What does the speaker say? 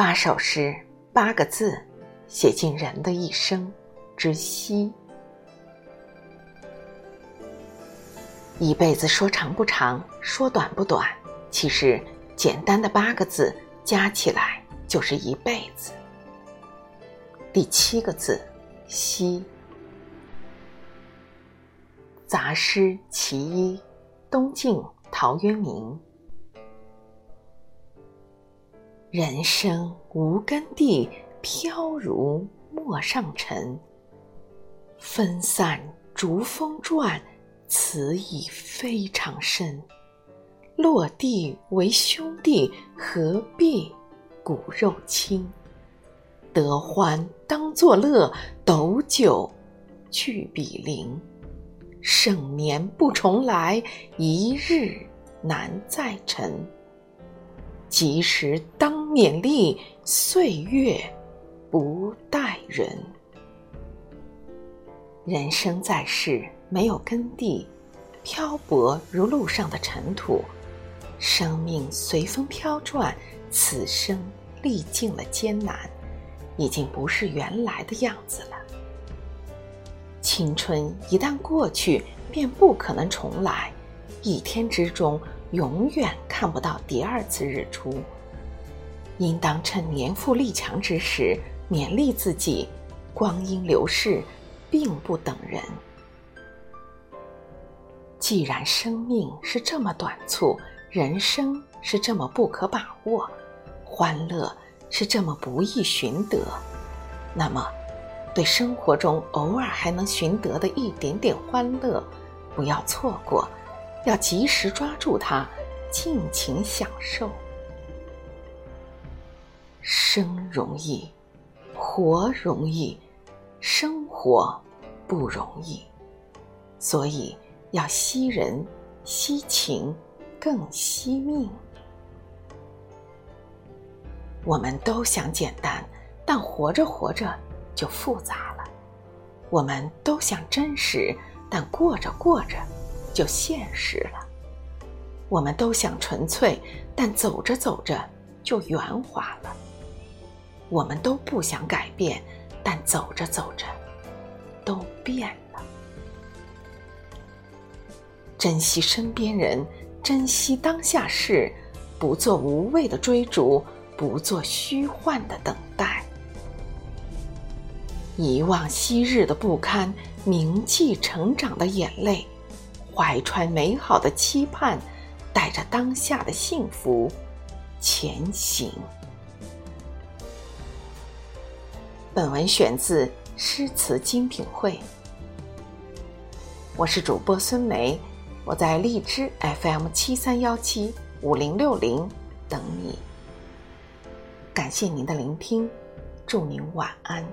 八首诗，八个字，写尽人的一生之息。一辈子说长不长，说短不短，其实简单的八个字加起来就是一辈子。第七个字，息。杂诗其一，东晋陶渊明。人生无根蒂，飘如陌上尘。分散逐风转，此已非常深。落地为兄弟，何必骨肉亲？得欢当作乐，斗酒去比邻。盛年不重来，一日难再晨。及时当勉励，岁月不待人。人生在世，没有根蒂，漂泊如路上的尘土。生命随风飘转，此生历尽了艰难，已经不是原来的样子了。青春一旦过去，便不可能重来。一天之中。永远看不到第二次日出，应当趁年富力强之时勉励自己。光阴流逝，并不等人。既然生命是这么短促，人生是这么不可把握，欢乐是这么不易寻得，那么，对生活中偶尔还能寻得的一点点欢乐，不要错过。要及时抓住它，尽情享受。生容易，活容易，生活不容易，所以要惜人、惜情，更惜命。我们都想简单，但活着活着就复杂了；我们都想真实，但过着过着。就现实了。我们都想纯粹，但走着走着就圆滑了。我们都不想改变，但走着走着都变了。珍惜身边人，珍惜当下事，不做无谓的追逐，不做虚幻的等待。遗忘昔日的不堪，铭记成长的眼泪。怀揣美好的期盼，带着当下的幸福前行。本文选自《诗词精品汇》，我是主播孙梅，我在荔枝 FM 七三幺七五零六零等你。感谢您的聆听，祝您晚安。